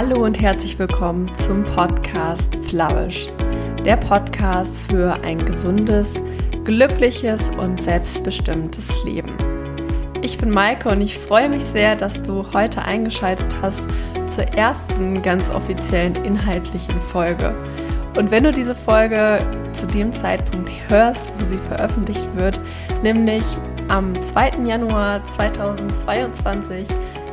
Hallo und herzlich willkommen zum Podcast Flourish, der Podcast für ein gesundes, glückliches und selbstbestimmtes Leben. Ich bin Maike und ich freue mich sehr, dass du heute eingeschaltet hast zur ersten ganz offiziellen inhaltlichen Folge. Und wenn du diese Folge zu dem Zeitpunkt hörst, wo sie veröffentlicht wird, nämlich am 2. Januar 2022,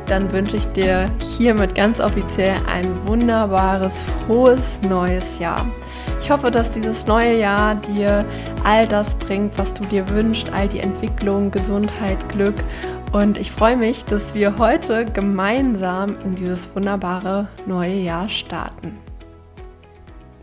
dann wünsche ich dir hiermit ganz offiziell ein wunderbares, frohes neues Jahr. Ich hoffe, dass dieses neue Jahr dir all das bringt, was du dir wünschst, all die Entwicklung, Gesundheit, Glück. Und ich freue mich, dass wir heute gemeinsam in dieses wunderbare neue Jahr starten.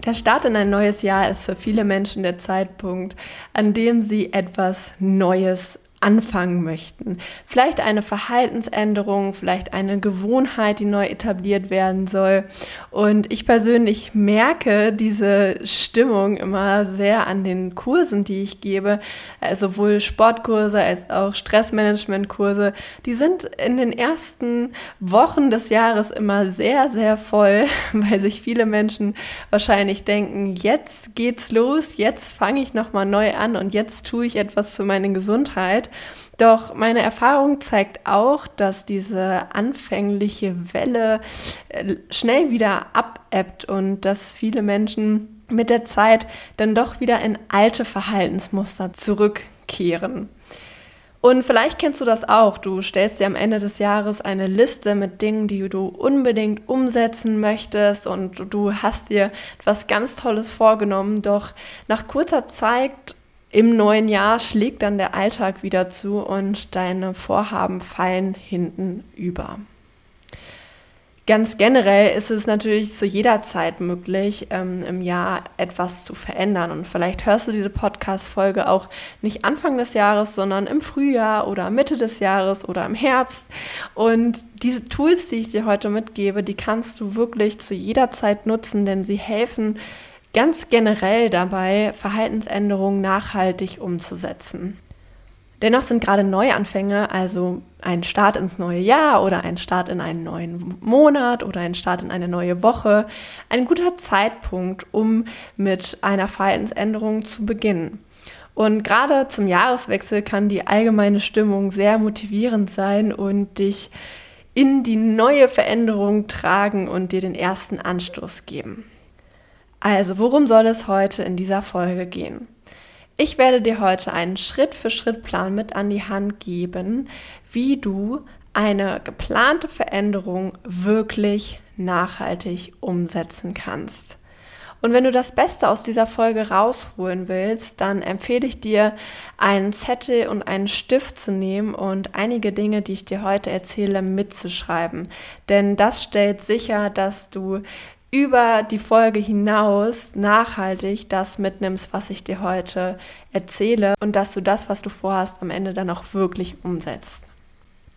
Der Start in ein neues Jahr ist für viele Menschen der Zeitpunkt, an dem sie etwas Neues anfangen möchten. Vielleicht eine Verhaltensänderung, vielleicht eine Gewohnheit, die neu etabliert werden soll. Und ich persönlich merke diese Stimmung immer sehr an den Kursen, die ich gebe, also sowohl Sportkurse als auch Stressmanagementkurse. Die sind in den ersten Wochen des Jahres immer sehr, sehr voll, weil sich viele Menschen wahrscheinlich denken, jetzt geht's los, jetzt fange ich nochmal neu an und jetzt tue ich etwas für meine Gesundheit. Doch meine Erfahrung zeigt auch, dass diese anfängliche Welle äh, schnell wieder abebbt und dass viele Menschen mit der Zeit dann doch wieder in alte Verhaltensmuster zurückkehren. Und vielleicht kennst du das auch. Du stellst dir am Ende des Jahres eine Liste mit Dingen, die du unbedingt umsetzen möchtest und du hast dir etwas ganz Tolles vorgenommen. Doch nach kurzer Zeit im neuen Jahr schlägt dann der Alltag wieder zu und deine Vorhaben fallen hinten über. Ganz generell ist es natürlich zu jeder Zeit möglich, ähm, im Jahr etwas zu verändern. Und vielleicht hörst du diese Podcast-Folge auch nicht Anfang des Jahres, sondern im Frühjahr oder Mitte des Jahres oder im Herbst. Und diese Tools, die ich dir heute mitgebe, die kannst du wirklich zu jeder Zeit nutzen, denn sie helfen ganz generell dabei, Verhaltensänderungen nachhaltig umzusetzen. Dennoch sind gerade Neuanfänge, also ein Start ins neue Jahr oder ein Start in einen neuen Monat oder ein Start in eine neue Woche, ein guter Zeitpunkt, um mit einer Verhaltensänderung zu beginnen. Und gerade zum Jahreswechsel kann die allgemeine Stimmung sehr motivierend sein und dich in die neue Veränderung tragen und dir den ersten Anstoß geben. Also, worum soll es heute in dieser Folge gehen? Ich werde dir heute einen Schritt-für-Schritt-Plan mit an die Hand geben, wie du eine geplante Veränderung wirklich nachhaltig umsetzen kannst. Und wenn du das Beste aus dieser Folge rausholen willst, dann empfehle ich dir, einen Zettel und einen Stift zu nehmen und einige Dinge, die ich dir heute erzähle, mitzuschreiben. Denn das stellt sicher, dass du über die Folge hinaus nachhaltig das mitnimmst, was ich dir heute erzähle und dass du das, was du vorhast, am Ende dann auch wirklich umsetzt.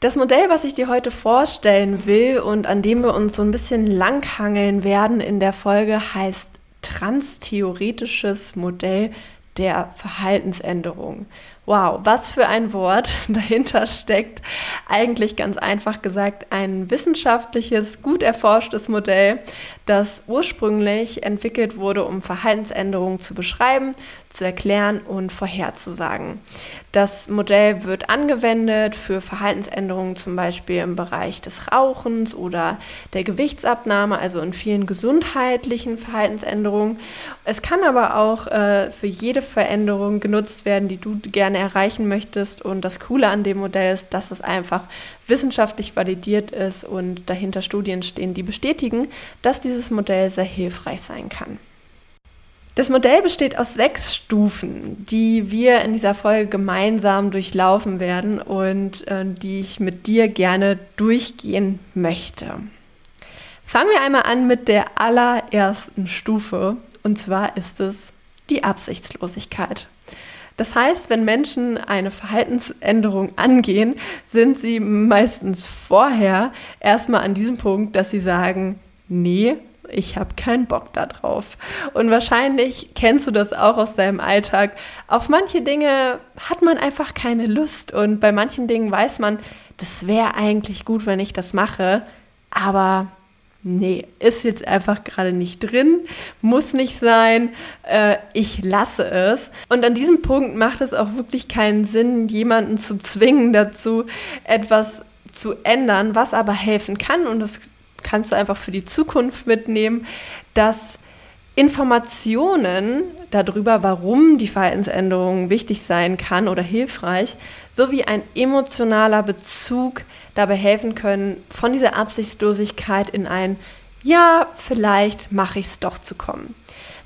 Das Modell, was ich dir heute vorstellen will und an dem wir uns so ein bisschen langhangeln werden in der Folge, heißt transtheoretisches Modell der Verhaltensänderung. Wow, was für ein Wort dahinter steckt. Eigentlich ganz einfach gesagt ein wissenschaftliches, gut erforschtes Modell, das ursprünglich entwickelt wurde, um Verhaltensänderungen zu beschreiben, zu erklären und vorherzusagen. Das Modell wird angewendet für Verhaltensänderungen zum Beispiel im Bereich des Rauchens oder der Gewichtsabnahme, also in vielen gesundheitlichen Verhaltensänderungen. Es kann aber auch äh, für jede Veränderung genutzt werden, die du gerne erreichen möchtest. Und das Coole an dem Modell ist, dass es einfach wissenschaftlich validiert ist und dahinter Studien stehen, die bestätigen, dass dieses Modell sehr hilfreich sein kann. Das Modell besteht aus sechs Stufen, die wir in dieser Folge gemeinsam durchlaufen werden und äh, die ich mit dir gerne durchgehen möchte. Fangen wir einmal an mit der allerersten Stufe und zwar ist es die Absichtslosigkeit. Das heißt, wenn Menschen eine Verhaltensänderung angehen, sind sie meistens vorher erstmal an diesem Punkt, dass sie sagen, nee, ich habe keinen Bock darauf. Und wahrscheinlich kennst du das auch aus deinem Alltag. Auf manche Dinge hat man einfach keine Lust und bei manchen Dingen weiß man, das wäre eigentlich gut, wenn ich das mache, aber nee, ist jetzt einfach gerade nicht drin, muss nicht sein, äh, ich lasse es. Und an diesem Punkt macht es auch wirklich keinen Sinn, jemanden zu zwingen dazu, etwas zu ändern, was aber helfen kann. Und das kannst du einfach für die Zukunft mitnehmen, dass Informationen darüber, warum die Verhaltensänderung wichtig sein kann oder hilfreich, sowie ein emotionaler Bezug dabei helfen können, von dieser Absichtslosigkeit in ein Ja, vielleicht mache ich es doch zu kommen.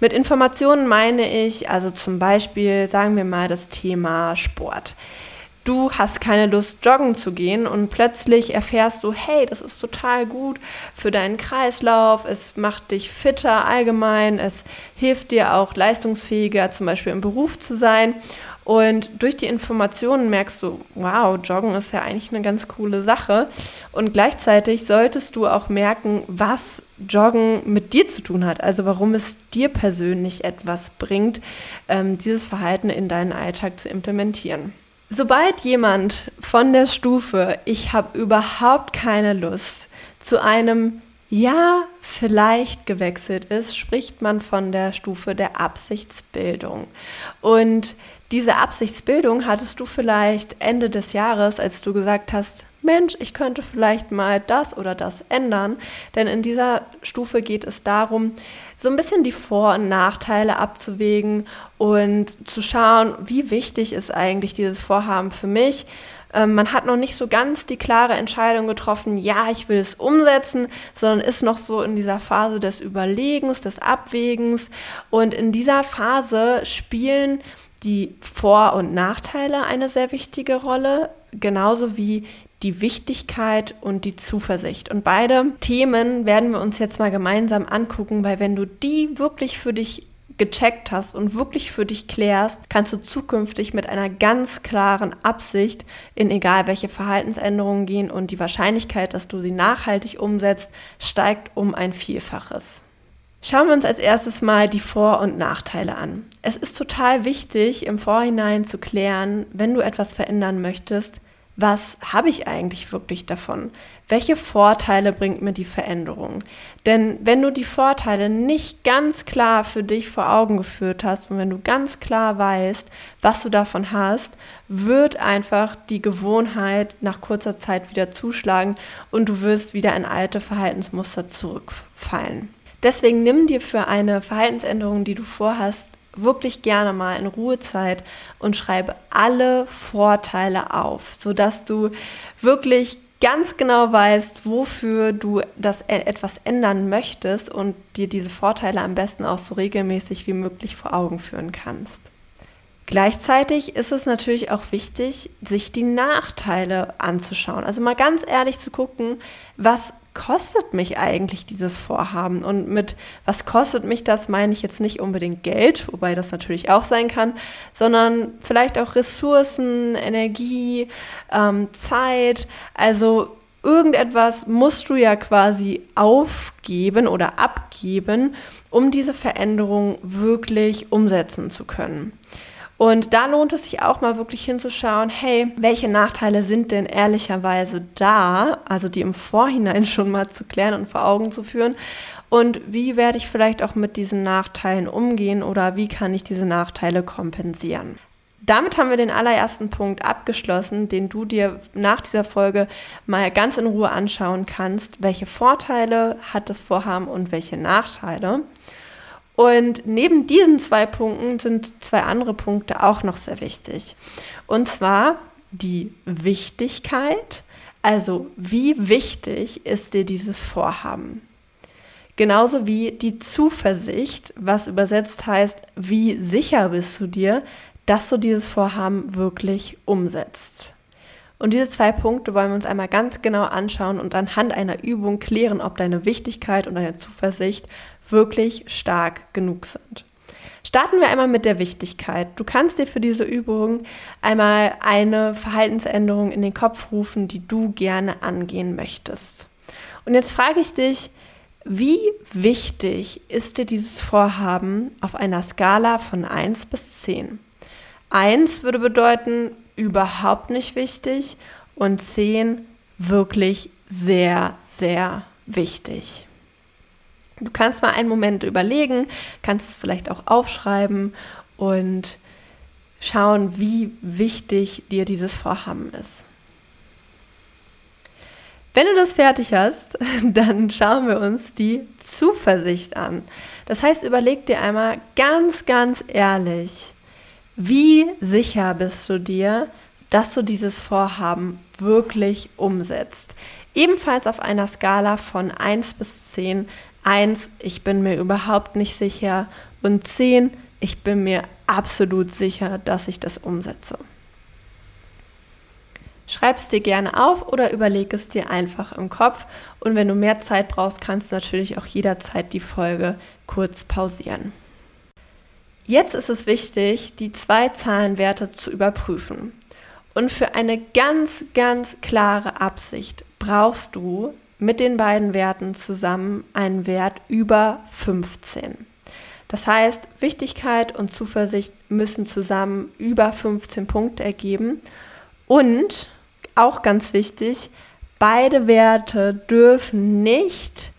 Mit Informationen meine ich also zum Beispiel, sagen wir mal, das Thema Sport du hast keine Lust, joggen zu gehen und plötzlich erfährst du, hey, das ist total gut für deinen Kreislauf, es macht dich fitter allgemein, es hilft dir auch leistungsfähiger zum Beispiel im Beruf zu sein. Und durch die Informationen merkst du, wow, Joggen ist ja eigentlich eine ganz coole Sache. Und gleichzeitig solltest du auch merken, was Joggen mit dir zu tun hat. Also warum es dir persönlich etwas bringt, ähm, dieses Verhalten in deinen Alltag zu implementieren. Sobald jemand von der Stufe, ich habe überhaupt keine Lust, zu einem Ja, vielleicht gewechselt ist, spricht man von der Stufe der Absichtsbildung. Und diese Absichtsbildung hattest du vielleicht Ende des Jahres, als du gesagt hast, Mensch, ich könnte vielleicht mal das oder das ändern. Denn in dieser Stufe geht es darum, so ein bisschen die Vor- und Nachteile abzuwägen und zu schauen, wie wichtig ist eigentlich dieses Vorhaben für mich. Ähm, man hat noch nicht so ganz die klare Entscheidung getroffen, ja, ich will es umsetzen, sondern ist noch so in dieser Phase des Überlegens, des Abwägens. Und in dieser Phase spielen die Vor- und Nachteile eine sehr wichtige Rolle, genauso wie die Wichtigkeit und die Zuversicht. Und beide Themen werden wir uns jetzt mal gemeinsam angucken, weil wenn du die wirklich für dich gecheckt hast und wirklich für dich klärst, kannst du zukünftig mit einer ganz klaren Absicht in egal welche Verhaltensänderungen gehen und die Wahrscheinlichkeit, dass du sie nachhaltig umsetzt, steigt um ein Vielfaches. Schauen wir uns als erstes mal die Vor- und Nachteile an. Es ist total wichtig, im Vorhinein zu klären, wenn du etwas verändern möchtest, was habe ich eigentlich wirklich davon? Welche Vorteile bringt mir die Veränderung? Denn wenn du die Vorteile nicht ganz klar für dich vor Augen geführt hast und wenn du ganz klar weißt, was du davon hast, wird einfach die Gewohnheit nach kurzer Zeit wieder zuschlagen und du wirst wieder in alte Verhaltensmuster zurückfallen. Deswegen nimm dir für eine Verhaltensänderung, die du vorhast, wirklich gerne mal in Ruhezeit und schreibe alle Vorteile auf, sodass du wirklich ganz genau weißt, wofür du das e-, etwas ändern möchtest und dir diese Vorteile am besten auch so regelmäßig wie möglich vor Augen führen kannst. Gleichzeitig ist es natürlich auch wichtig, sich die Nachteile anzuschauen. Also mal ganz ehrlich zu gucken, was kostet mich eigentlich dieses Vorhaben? Und mit was kostet mich das, meine ich jetzt nicht unbedingt Geld, wobei das natürlich auch sein kann, sondern vielleicht auch Ressourcen, Energie, ähm, Zeit. Also irgendetwas musst du ja quasi aufgeben oder abgeben, um diese Veränderung wirklich umsetzen zu können. Und da lohnt es sich auch mal wirklich hinzuschauen, hey, welche Nachteile sind denn ehrlicherweise da, also die im Vorhinein schon mal zu klären und vor Augen zu führen. Und wie werde ich vielleicht auch mit diesen Nachteilen umgehen oder wie kann ich diese Nachteile kompensieren? Damit haben wir den allerersten Punkt abgeschlossen, den du dir nach dieser Folge mal ganz in Ruhe anschauen kannst. Welche Vorteile hat das Vorhaben und welche Nachteile? Und neben diesen zwei Punkten sind zwei andere Punkte auch noch sehr wichtig. Und zwar die Wichtigkeit, also wie wichtig ist dir dieses Vorhaben? Genauso wie die Zuversicht, was übersetzt heißt, wie sicher bist du dir, dass du dieses Vorhaben wirklich umsetzt. Und diese zwei Punkte wollen wir uns einmal ganz genau anschauen und anhand einer Übung klären, ob deine Wichtigkeit und deine Zuversicht wirklich stark genug sind. Starten wir einmal mit der Wichtigkeit. Du kannst dir für diese Übung einmal eine Verhaltensänderung in den Kopf rufen, die du gerne angehen möchtest. Und jetzt frage ich dich, wie wichtig ist dir dieses Vorhaben auf einer Skala von 1 bis 10? 1 würde bedeuten, überhaupt nicht wichtig und 10 wirklich sehr, sehr wichtig. Du kannst mal einen Moment überlegen, kannst es vielleicht auch aufschreiben und schauen, wie wichtig dir dieses Vorhaben ist. Wenn du das fertig hast, dann schauen wir uns die Zuversicht an. Das heißt, überleg dir einmal ganz, ganz ehrlich, wie sicher bist du dir, dass du dieses Vorhaben wirklich umsetzt. Ebenfalls auf einer Skala von 1 bis 10. 1, ich bin mir überhaupt nicht sicher und 10, ich bin mir absolut sicher, dass ich das umsetze. Schreib es dir gerne auf oder überleg es dir einfach im Kopf. Und wenn du mehr Zeit brauchst, kannst du natürlich auch jederzeit die Folge kurz pausieren. Jetzt ist es wichtig, die zwei Zahlenwerte zu überprüfen. Und für eine ganz, ganz klare Absicht brauchst du mit den beiden Werten zusammen einen Wert über 15. Das heißt, Wichtigkeit und Zuversicht müssen zusammen über 15 Punkte ergeben. Und auch ganz wichtig, beide Werte dürfen nicht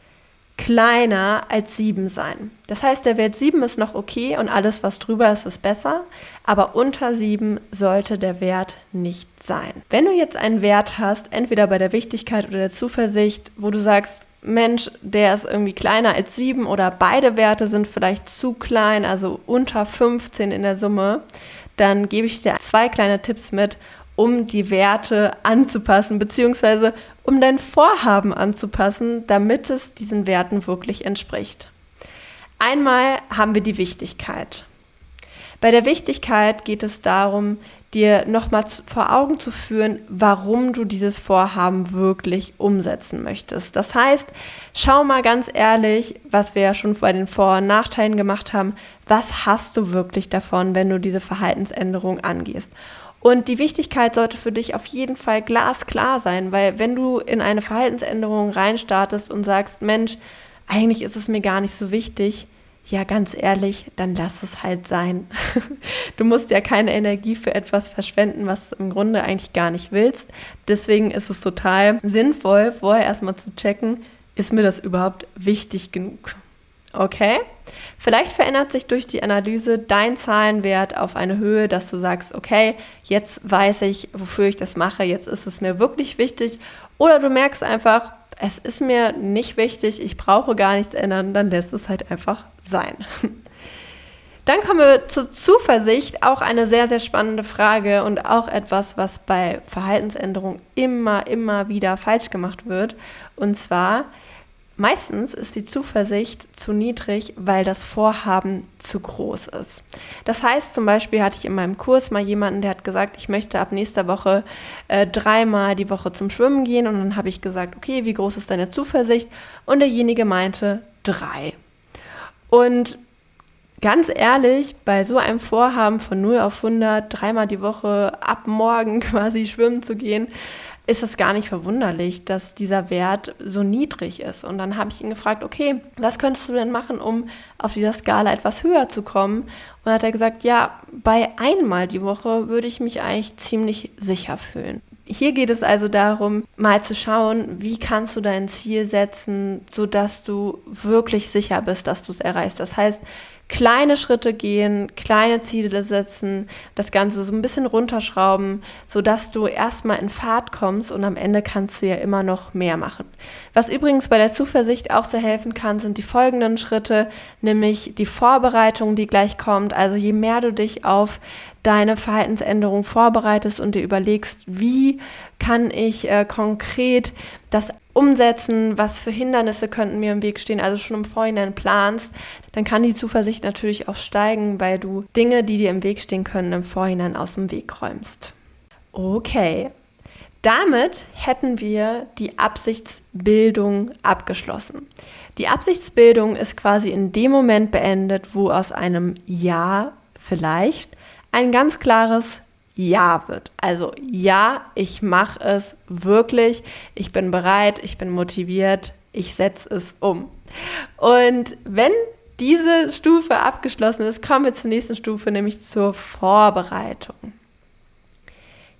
kleiner als 7 sein. Das heißt, der Wert 7 ist noch okay und alles, was drüber ist, ist besser, aber unter 7 sollte der Wert nicht sein. Wenn du jetzt einen Wert hast, entweder bei der Wichtigkeit oder der Zuversicht, wo du sagst, Mensch, der ist irgendwie kleiner als 7 oder beide Werte sind vielleicht zu klein, also unter 15 in der Summe, dann gebe ich dir zwei kleine Tipps mit, um die Werte anzupassen, beziehungsweise um dein Vorhaben anzupassen, damit es diesen Werten wirklich entspricht. Einmal haben wir die Wichtigkeit. Bei der Wichtigkeit geht es darum, dir nochmal vor Augen zu führen, warum du dieses Vorhaben wirklich umsetzen möchtest. Das heißt, schau mal ganz ehrlich, was wir ja schon bei den Vor- und Nachteilen gemacht haben, was hast du wirklich davon, wenn du diese Verhaltensänderung angehst? Und die Wichtigkeit sollte für dich auf jeden Fall glasklar sein, weil wenn du in eine Verhaltensänderung reinstartest und sagst, Mensch, eigentlich ist es mir gar nicht so wichtig, ja, ganz ehrlich, dann lass es halt sein. Du musst ja keine Energie für etwas verschwenden, was du im Grunde eigentlich gar nicht willst. Deswegen ist es total sinnvoll, vorher erstmal zu checken, ist mir das überhaupt wichtig genug? Okay? Vielleicht verändert sich durch die Analyse dein Zahlenwert auf eine Höhe, dass du sagst, okay, jetzt weiß ich, wofür ich das mache, jetzt ist es mir wirklich wichtig. Oder du merkst einfach, es ist mir nicht wichtig, ich brauche gar nichts ändern, dann lässt es halt einfach sein. Dann kommen wir zur Zuversicht, auch eine sehr, sehr spannende Frage und auch etwas, was bei Verhaltensänderungen immer, immer wieder falsch gemacht wird. Und zwar, Meistens ist die Zuversicht zu niedrig, weil das Vorhaben zu groß ist. Das heißt, zum Beispiel hatte ich in meinem Kurs mal jemanden, der hat gesagt, ich möchte ab nächster Woche äh, dreimal die Woche zum Schwimmen gehen. Und dann habe ich gesagt, okay, wie groß ist deine Zuversicht? Und derjenige meinte drei. Und ganz ehrlich, bei so einem Vorhaben von 0 auf 100, dreimal die Woche ab morgen quasi schwimmen zu gehen, ist es gar nicht verwunderlich, dass dieser Wert so niedrig ist. Und dann habe ich ihn gefragt, okay, was könntest du denn machen, um auf dieser Skala etwas höher zu kommen? Und hat er gesagt, ja, bei einmal die Woche würde ich mich eigentlich ziemlich sicher fühlen. Hier geht es also darum, mal zu schauen, wie kannst du dein Ziel setzen, sodass du wirklich sicher bist, dass du es erreichst. Das heißt, kleine Schritte gehen, kleine Ziele setzen, das Ganze so ein bisschen runterschrauben, sodass du erstmal in Fahrt kommst und am Ende kannst du ja immer noch mehr machen. Was übrigens bei der Zuversicht auch sehr helfen kann, sind die folgenden Schritte, nämlich die Vorbereitung, die gleich kommt. Also je mehr du dich auf deine Verhaltensänderung vorbereitest und dir überlegst, wie kann ich äh, konkret das umsetzen, was für Hindernisse könnten mir im Weg stehen, also schon im Vorhinein planst, dann kann die Zuversicht natürlich auch steigen, weil du Dinge, die dir im Weg stehen können, im Vorhinein aus dem Weg räumst. Okay. Damit hätten wir die Absichtsbildung abgeschlossen. Die Absichtsbildung ist quasi in dem Moment beendet, wo aus einem Ja vielleicht ein ganz klares Ja wird. Also ja, ich mache es wirklich, ich bin bereit, ich bin motiviert, ich setze es um. Und wenn diese Stufe abgeschlossen ist, kommen wir zur nächsten Stufe, nämlich zur Vorbereitung.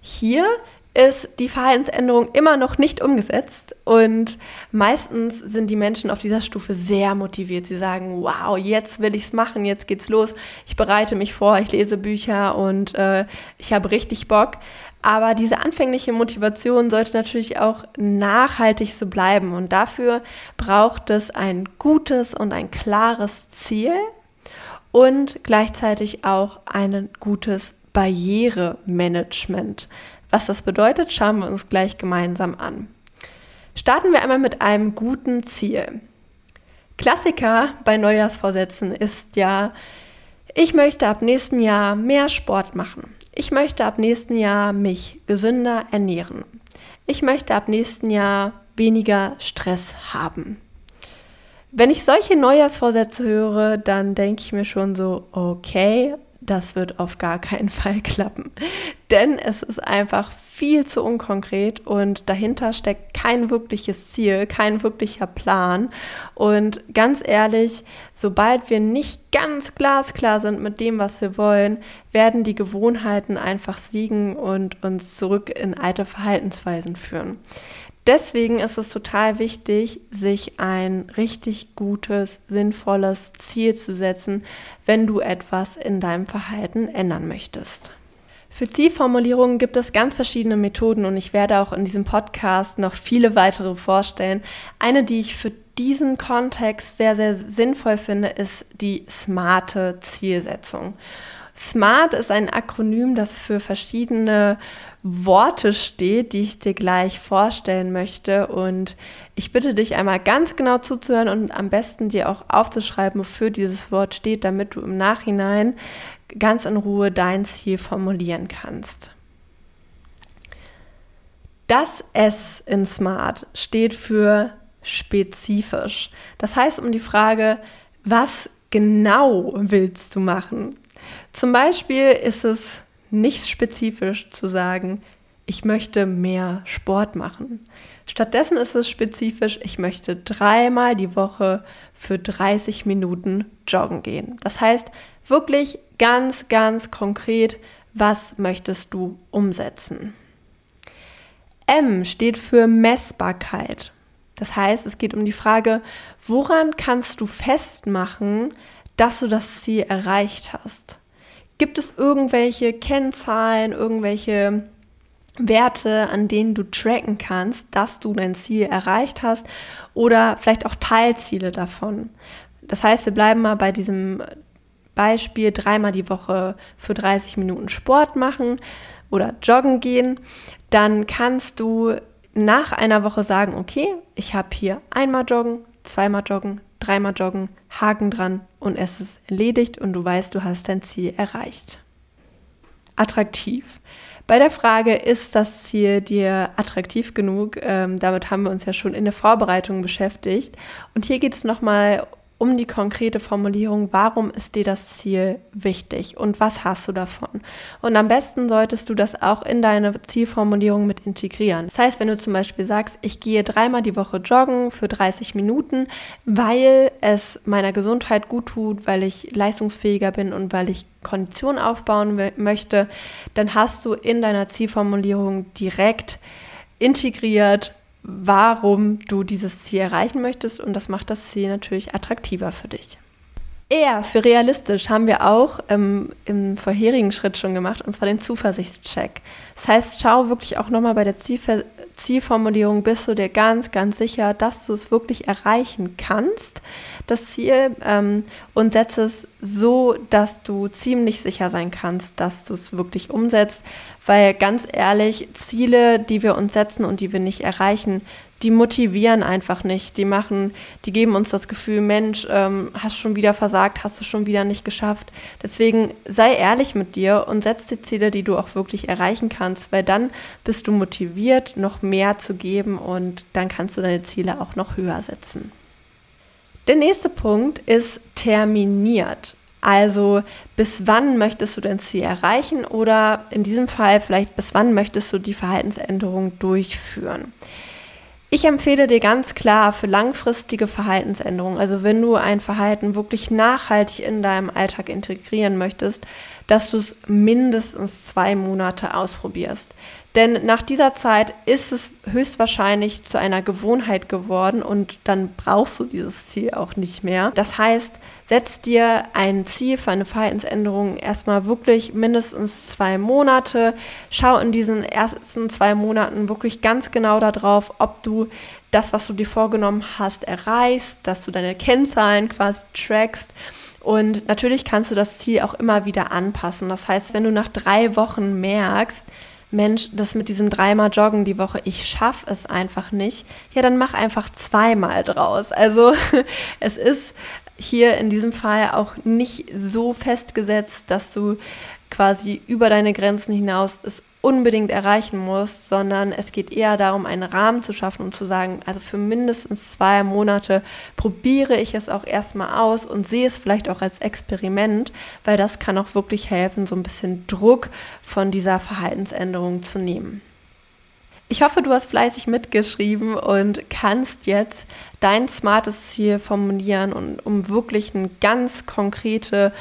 Hier ist die Verhaltensänderung immer noch nicht umgesetzt und meistens sind die Menschen auf dieser Stufe sehr motiviert. Sie sagen, wow, jetzt will ich's machen, jetzt geht's los, ich bereite mich vor, ich lese Bücher und äh, ich habe richtig Bock. Aber diese anfängliche Motivation sollte natürlich auch nachhaltig so bleiben und dafür braucht es ein gutes und ein klares Ziel und gleichzeitig auch ein gutes Barrieremanagement. Was das bedeutet, schauen wir uns gleich gemeinsam an. Starten wir einmal mit einem guten Ziel. Klassiker bei Neujahrsvorsätzen ist ja, ich möchte ab nächstem Jahr mehr Sport machen. Ich möchte ab nächstem Jahr mich gesünder ernähren. Ich möchte ab nächsten Jahr weniger Stress haben. Wenn ich solche Neujahrsvorsätze höre, dann denke ich mir schon so, okay, das wird auf gar keinen Fall klappen. Denn es ist einfach viel zu unkonkret und dahinter steckt kein wirkliches Ziel, kein wirklicher Plan. Und ganz ehrlich, sobald wir nicht ganz glasklar sind mit dem, was wir wollen, werden die Gewohnheiten einfach siegen und uns zurück in alte Verhaltensweisen führen. Deswegen ist es total wichtig, sich ein richtig gutes, sinnvolles Ziel zu setzen, wenn du etwas in deinem Verhalten ändern möchtest. Für Zielformulierungen gibt es ganz verschiedene Methoden und ich werde auch in diesem Podcast noch viele weitere vorstellen. Eine, die ich für diesen Kontext sehr, sehr sinnvoll finde, ist die smarte Zielsetzung. SMART ist ein Akronym, das für verschiedene Worte steht, die ich dir gleich vorstellen möchte. Und ich bitte dich einmal ganz genau zuzuhören und am besten dir auch aufzuschreiben, wofür dieses Wort steht, damit du im Nachhinein ganz in Ruhe dein Ziel formulieren kannst. Das S in Smart steht für spezifisch. Das heißt um die Frage, was genau willst du machen? Zum Beispiel ist es nicht spezifisch zu sagen, ich möchte mehr Sport machen. Stattdessen ist es spezifisch, ich möchte dreimal die Woche für 30 Minuten joggen gehen. Das heißt, wirklich ganz, ganz konkret, was möchtest du umsetzen? M steht für Messbarkeit. Das heißt, es geht um die Frage, woran kannst du festmachen, dass du das Ziel erreicht hast? Gibt es irgendwelche Kennzahlen, irgendwelche Werte, an denen du tracken kannst, dass du dein Ziel erreicht hast oder vielleicht auch Teilziele davon? Das heißt, wir bleiben mal bei diesem Beispiel dreimal die Woche für 30 Minuten Sport machen oder joggen gehen. Dann kannst du nach einer Woche sagen, okay, ich habe hier einmal joggen, zweimal joggen, dreimal joggen, Haken dran und es ist erledigt und du weißt, du hast dein Ziel erreicht. Attraktiv. Bei der Frage, ist das Ziel dir attraktiv genug? Ähm, damit haben wir uns ja schon in der Vorbereitung beschäftigt. Und hier geht es nochmal um die konkrete Formulierung, warum ist dir das Ziel wichtig und was hast du davon? Und am besten solltest du das auch in deine Zielformulierung mit integrieren. Das heißt, wenn du zum Beispiel sagst, ich gehe dreimal die Woche joggen für 30 Minuten, weil es meiner Gesundheit gut tut, weil ich leistungsfähiger bin und weil ich Kondition aufbauen möchte, dann hast du in deiner Zielformulierung direkt integriert, warum du dieses Ziel erreichen möchtest und das macht das Ziel natürlich attraktiver für dich. Eher für realistisch haben wir auch ähm, im vorherigen Schritt schon gemacht, und zwar den Zuversichtscheck. Das heißt, schau wirklich auch nochmal bei der Zielver Zielformulierung, bist du dir ganz, ganz sicher, dass du es wirklich erreichen kannst, das Ziel, ähm, und setze es so, dass du ziemlich sicher sein kannst, dass du es wirklich umsetzt, weil ganz ehrlich, Ziele, die wir uns setzen und die wir nicht erreichen, die motivieren einfach nicht. Die machen, die geben uns das Gefühl, Mensch, ähm, hast schon wieder versagt, hast du schon wieder nicht geschafft. Deswegen sei ehrlich mit dir und setz die Ziele, die du auch wirklich erreichen kannst, weil dann bist du motiviert, noch mehr zu geben und dann kannst du deine Ziele auch noch höher setzen. Der nächste Punkt ist terminiert. Also bis wann möchtest du dein Ziel erreichen oder in diesem Fall vielleicht bis wann möchtest du die Verhaltensänderung durchführen. Ich empfehle dir ganz klar für langfristige Verhaltensänderungen, also wenn du ein Verhalten wirklich nachhaltig in deinem Alltag integrieren möchtest, dass du es mindestens zwei Monate ausprobierst. Denn nach dieser Zeit ist es höchstwahrscheinlich zu einer Gewohnheit geworden und dann brauchst du dieses Ziel auch nicht mehr. Das heißt, setz dir ein Ziel für eine Verhaltensänderung erstmal wirklich mindestens zwei Monate. Schau in diesen ersten zwei Monaten wirklich ganz genau darauf, ob du das, was du dir vorgenommen hast, erreichst, dass du deine Kennzahlen quasi trackst. Und natürlich kannst du das Ziel auch immer wieder anpassen. Das heißt, wenn du nach drei Wochen merkst, Mensch, das mit diesem dreimal Joggen die Woche, ich schaffe es einfach nicht, ja, dann mach einfach zweimal draus. Also es ist hier in diesem Fall auch nicht so festgesetzt, dass du quasi über deine Grenzen hinaus es unbedingt erreichen musst, sondern es geht eher darum, einen Rahmen zu schaffen und zu sagen, also für mindestens zwei Monate probiere ich es auch erstmal aus und sehe es vielleicht auch als Experiment, weil das kann auch wirklich helfen, so ein bisschen Druck von dieser Verhaltensänderung zu nehmen. Ich hoffe, du hast fleißig mitgeschrieben und kannst jetzt dein smartes Ziel formulieren und um wirklich eine ganz konkrete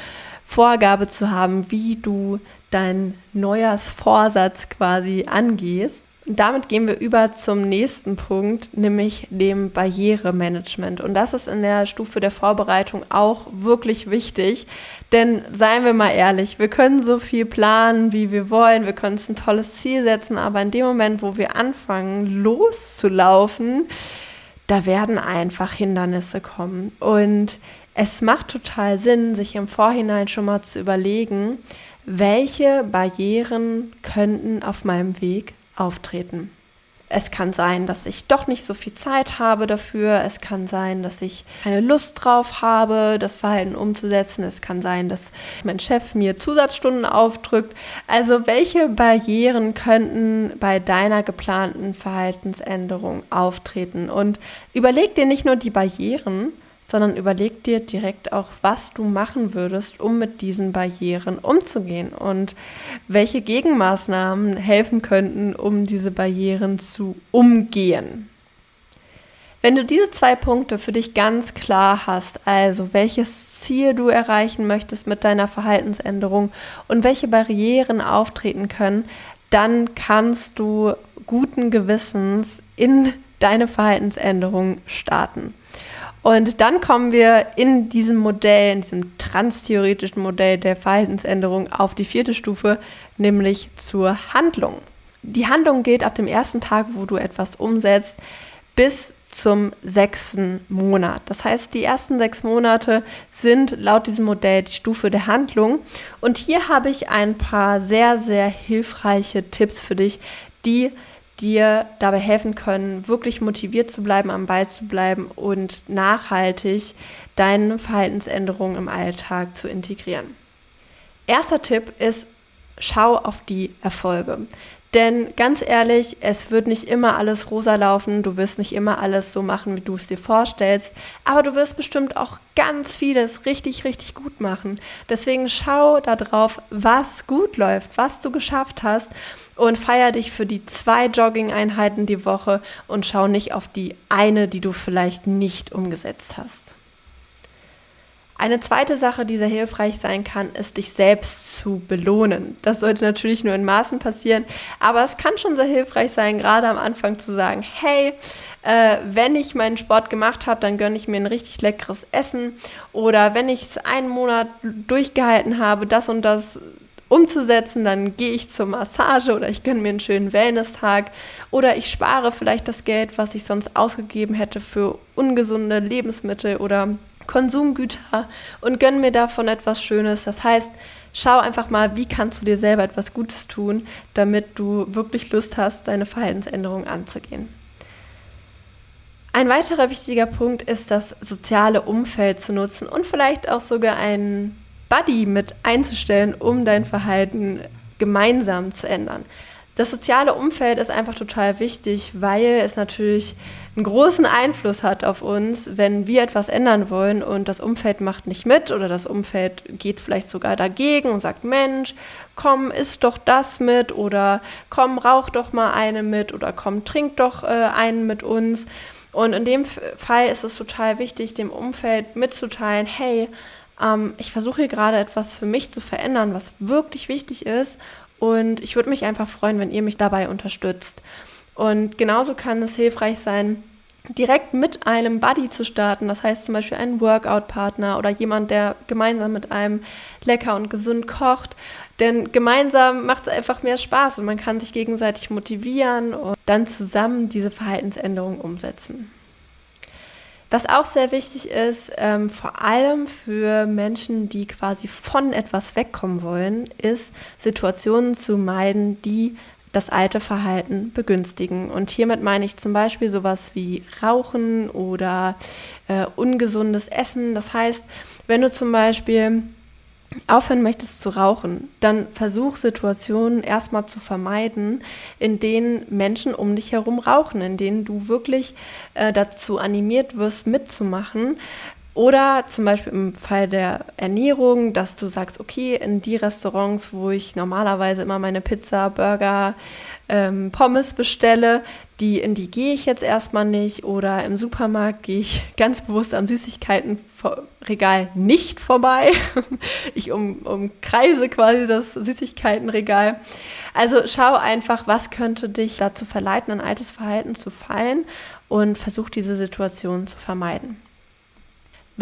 Vorgabe zu haben, wie du dein Neujahrsvorsatz quasi angehst. Und damit gehen wir über zum nächsten Punkt, nämlich dem Barrieremanagement. Und das ist in der Stufe der Vorbereitung auch wirklich wichtig. Denn seien wir mal ehrlich, wir können so viel planen, wie wir wollen. Wir können uns ein tolles Ziel setzen. Aber in dem Moment, wo wir anfangen, loszulaufen, da werden einfach Hindernisse kommen. Und es macht total Sinn, sich im Vorhinein schon mal zu überlegen, welche Barrieren könnten auf meinem Weg auftreten. Es kann sein, dass ich doch nicht so viel Zeit habe dafür. Es kann sein, dass ich keine Lust drauf habe, das Verhalten umzusetzen. Es kann sein, dass mein Chef mir Zusatzstunden aufdrückt. Also welche Barrieren könnten bei deiner geplanten Verhaltensänderung auftreten? Und überleg dir nicht nur die Barrieren, sondern überleg dir direkt auch, was du machen würdest, um mit diesen Barrieren umzugehen und welche Gegenmaßnahmen helfen könnten, um diese Barrieren zu umgehen. Wenn du diese zwei Punkte für dich ganz klar hast, also welches Ziel du erreichen möchtest mit deiner Verhaltensänderung und welche Barrieren auftreten können, dann kannst du guten Gewissens in deine Verhaltensänderung starten. Und dann kommen wir in diesem Modell, in diesem transtheoretischen Modell der Verhaltensänderung auf die vierte Stufe, nämlich zur Handlung. Die Handlung geht ab dem ersten Tag, wo du etwas umsetzt, bis zum sechsten Monat. Das heißt, die ersten sechs Monate sind laut diesem Modell die Stufe der Handlung. Und hier habe ich ein paar sehr, sehr hilfreiche Tipps für dich, die dir dabei helfen können, wirklich motiviert zu bleiben, am Ball zu bleiben und nachhaltig deine Verhaltensänderungen im Alltag zu integrieren. Erster Tipp ist, schau auf die Erfolge. Denn ganz ehrlich, es wird nicht immer alles rosa laufen, du wirst nicht immer alles so machen, wie du es dir vorstellst, aber du wirst bestimmt auch ganz vieles richtig, richtig gut machen. Deswegen schau darauf, was gut läuft, was du geschafft hast und feier dich für die zwei Jogging-Einheiten die Woche und schau nicht auf die eine, die du vielleicht nicht umgesetzt hast. Eine zweite Sache, die sehr hilfreich sein kann, ist, dich selbst zu belohnen. Das sollte natürlich nur in Maßen passieren, aber es kann schon sehr hilfreich sein, gerade am Anfang zu sagen, hey, äh, wenn ich meinen Sport gemacht habe, dann gönne ich mir ein richtig leckeres Essen. Oder wenn ich es einen Monat durchgehalten habe, das und das umzusetzen, dann gehe ich zur Massage oder ich gönne mir einen schönen Wellness-Tag oder ich spare vielleicht das Geld, was ich sonst ausgegeben hätte für ungesunde Lebensmittel oder Konsumgüter und gönne mir davon etwas Schönes. Das heißt, schau einfach mal, wie kannst du dir selber etwas Gutes tun, damit du wirklich Lust hast, deine Verhaltensänderung anzugehen. Ein weiterer wichtiger Punkt ist, das soziale Umfeld zu nutzen und vielleicht auch sogar einen Buddy mit einzustellen, um dein Verhalten gemeinsam zu ändern. Das soziale Umfeld ist einfach total wichtig, weil es natürlich einen großen Einfluss hat auf uns, wenn wir etwas ändern wollen und das Umfeld macht nicht mit oder das Umfeld geht vielleicht sogar dagegen und sagt, Mensch, komm, isst doch das mit oder komm, rauch doch mal eine mit oder komm, trink doch äh, einen mit uns. Und in dem Fall ist es total wichtig, dem Umfeld mitzuteilen, hey, ähm, ich versuche hier gerade etwas für mich zu verändern, was wirklich wichtig ist und ich würde mich einfach freuen, wenn ihr mich dabei unterstützt. Und genauso kann es hilfreich sein, direkt mit einem Buddy zu starten. Das heißt zum Beispiel einen Workout-Partner oder jemand, der gemeinsam mit einem lecker und gesund kocht. Denn gemeinsam macht es einfach mehr Spaß und man kann sich gegenseitig motivieren und dann zusammen diese Verhaltensänderung umsetzen. Was auch sehr wichtig ist, ähm, vor allem für Menschen, die quasi von etwas wegkommen wollen, ist Situationen zu meiden, die das alte Verhalten begünstigen. Und hiermit meine ich zum Beispiel sowas wie Rauchen oder äh, ungesundes Essen. Das heißt, wenn du zum Beispiel aufhören möchtest zu rauchen, dann versuch Situationen erstmal zu vermeiden, in denen Menschen um dich herum rauchen, in denen du wirklich äh, dazu animiert wirst, mitzumachen, oder zum Beispiel im Fall der Ernährung, dass du sagst, okay, in die Restaurants, wo ich normalerweise immer meine Pizza, Burger, ähm, Pommes bestelle, die, in die gehe ich jetzt erstmal nicht. Oder im Supermarkt gehe ich ganz bewusst am Süßigkeitenregal nicht vorbei. ich um, umkreise quasi das Süßigkeitenregal. Also schau einfach, was könnte dich dazu verleiten, ein altes Verhalten zu fallen und versuch diese Situation zu vermeiden.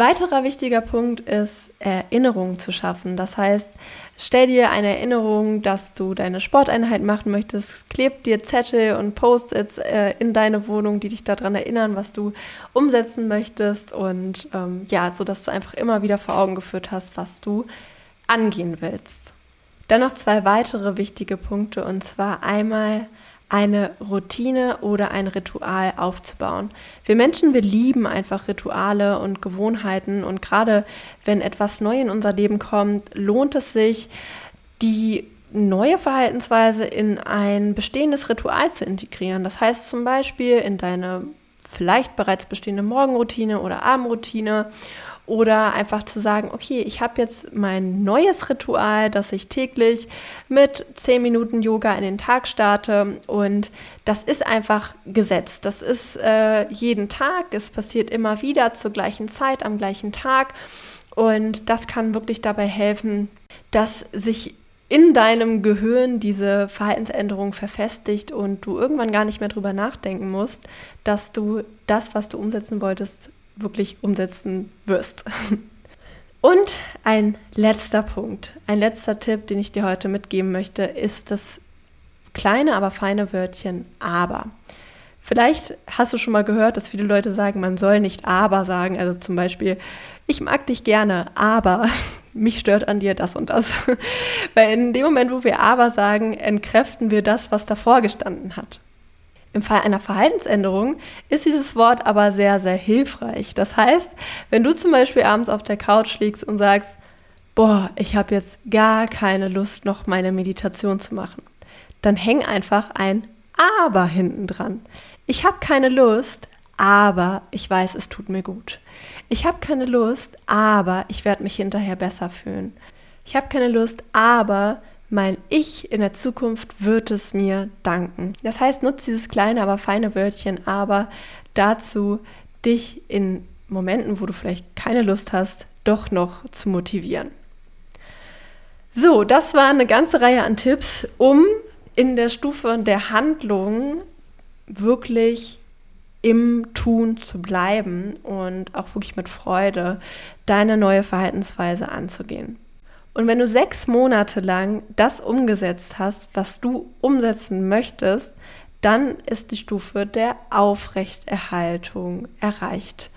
Weiterer wichtiger Punkt ist, Erinnerungen zu schaffen. Das heißt, stell dir eine Erinnerung, dass du deine Sporteinheit machen möchtest, kleb dir Zettel und Post-its äh, in deine Wohnung, die dich daran erinnern, was du umsetzen möchtest und ähm, ja, so dass du einfach immer wieder vor Augen geführt hast, was du angehen willst. Dann noch zwei weitere wichtige Punkte und zwar einmal eine Routine oder ein Ritual aufzubauen. Wir Menschen, wir lieben einfach Rituale und Gewohnheiten und gerade wenn etwas neu in unser Leben kommt, lohnt es sich, die neue Verhaltensweise in ein bestehendes Ritual zu integrieren. Das heißt zum Beispiel in deine vielleicht bereits bestehende Morgenroutine oder Abendroutine oder einfach zu sagen, okay, ich habe jetzt mein neues Ritual, dass ich täglich mit 10 Minuten Yoga in den Tag starte. Und das ist einfach gesetzt. Das ist äh, jeden Tag. Es passiert immer wieder zur gleichen Zeit, am gleichen Tag. Und das kann wirklich dabei helfen, dass sich in deinem Gehirn diese Verhaltensänderung verfestigt und du irgendwann gar nicht mehr drüber nachdenken musst, dass du das, was du umsetzen wolltest, wirklich umsetzen wirst. Und ein letzter Punkt, ein letzter Tipp, den ich dir heute mitgeben möchte, ist das kleine, aber feine Wörtchen aber. Vielleicht hast du schon mal gehört, dass viele Leute sagen, man soll nicht aber sagen. Also zum Beispiel, ich mag dich gerne, aber mich stört an dir das und das. Weil in dem Moment, wo wir aber sagen, entkräften wir das, was davor gestanden hat. Im Fall einer Verhaltensänderung ist dieses Wort aber sehr, sehr hilfreich. Das heißt, wenn du zum Beispiel abends auf der Couch liegst und sagst, boah, ich habe jetzt gar keine Lust, noch meine Meditation zu machen, dann häng einfach ein Aber hinten dran. Ich habe keine Lust, aber ich weiß, es tut mir gut. Ich habe keine Lust, aber ich werde mich hinterher besser fühlen. Ich habe keine Lust, aber mein Ich in der Zukunft wird es mir danken. Das heißt, nutze dieses kleine, aber feine Wörtchen aber dazu, dich in Momenten, wo du vielleicht keine Lust hast, doch noch zu motivieren. So, das war eine ganze Reihe an Tipps, um in der Stufe der Handlung wirklich im Tun zu bleiben und auch wirklich mit Freude deine neue Verhaltensweise anzugehen. Und wenn du sechs Monate lang das umgesetzt hast, was du umsetzen möchtest, dann ist die Stufe der Aufrechterhaltung erreicht.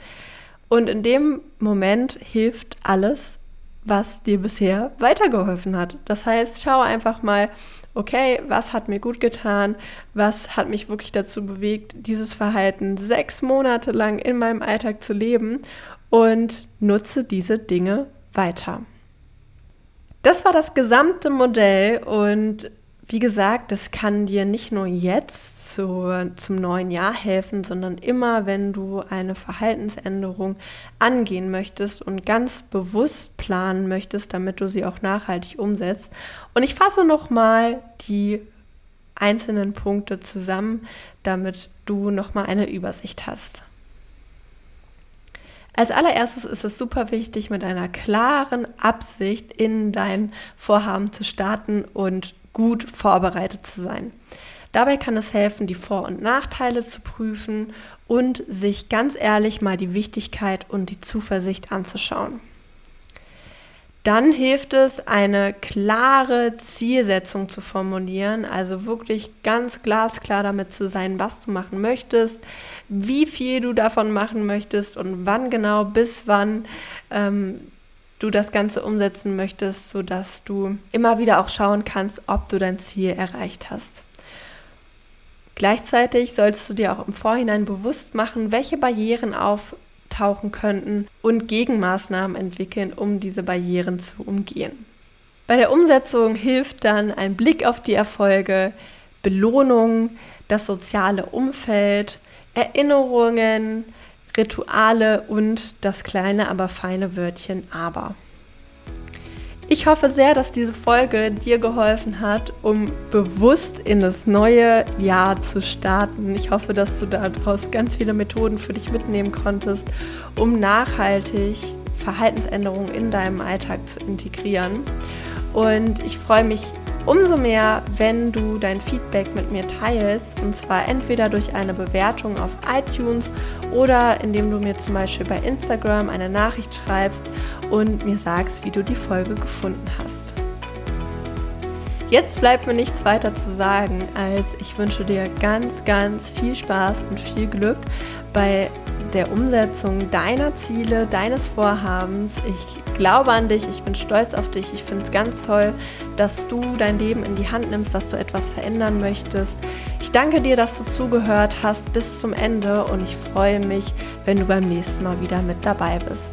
Und in dem Moment hilft alles, was dir bisher weitergeholfen hat. Das heißt, schau einfach mal, okay, was hat mir gut getan, was hat mich wirklich dazu bewegt, dieses Verhalten sechs Monate lang in meinem Alltag zu leben und nutze diese Dinge weiter. Das war das gesamte Modell und wie gesagt, das kann dir nicht nur jetzt zu, zum neuen Jahr helfen, sondern immer, wenn du eine Verhaltensänderung angehen möchtest und ganz bewusst planen möchtest, damit du sie auch nachhaltig umsetzt. Und ich fasse nochmal die einzelnen Punkte zusammen, damit du nochmal eine Übersicht hast. Als allererstes ist es super wichtig, mit einer klaren Absicht in dein Vorhaben zu starten und gut vorbereitet zu sein. Dabei kann es helfen, die Vor- und Nachteile zu prüfen und sich ganz ehrlich mal die Wichtigkeit und die Zuversicht anzuschauen. Dann hilft es, eine klare Zielsetzung zu formulieren, also wirklich ganz glasklar damit zu sein, was du machen möchtest, wie viel du davon machen möchtest und wann genau bis wann ähm, du das Ganze umsetzen möchtest, sodass du immer wieder auch schauen kannst, ob du dein Ziel erreicht hast. Gleichzeitig solltest du dir auch im Vorhinein bewusst machen, welche Barrieren auf auftauchen könnten und Gegenmaßnahmen entwickeln, um diese Barrieren zu umgehen. Bei der Umsetzung hilft dann ein Blick auf die Erfolge, Belohnung, das soziale Umfeld, Erinnerungen, Rituale und das kleine, aber feine Wörtchen aber. Ich hoffe sehr, dass diese Folge dir geholfen hat, um bewusst in das neue Jahr zu starten. Ich hoffe, dass du daraus ganz viele Methoden für dich mitnehmen konntest, um nachhaltig Verhaltensänderungen in deinem Alltag zu integrieren. Und ich freue mich umso mehr, wenn du dein Feedback mit mir teilst. Und zwar entweder durch eine Bewertung auf iTunes oder indem du mir zum Beispiel bei Instagram eine Nachricht schreibst und mir sagst, wie du die Folge gefunden hast. Jetzt bleibt mir nichts weiter zu sagen, als ich wünsche dir ganz, ganz viel Spaß und viel Glück bei der Umsetzung deiner Ziele, deines Vorhabens. Ich glaube an dich, ich bin stolz auf dich. Ich finde es ganz toll, dass du dein Leben in die Hand nimmst, dass du etwas verändern möchtest. Ich danke dir, dass du zugehört hast bis zum Ende und ich freue mich, wenn du beim nächsten Mal wieder mit dabei bist.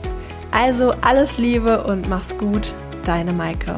Also alles Liebe und mach's gut, deine Maike.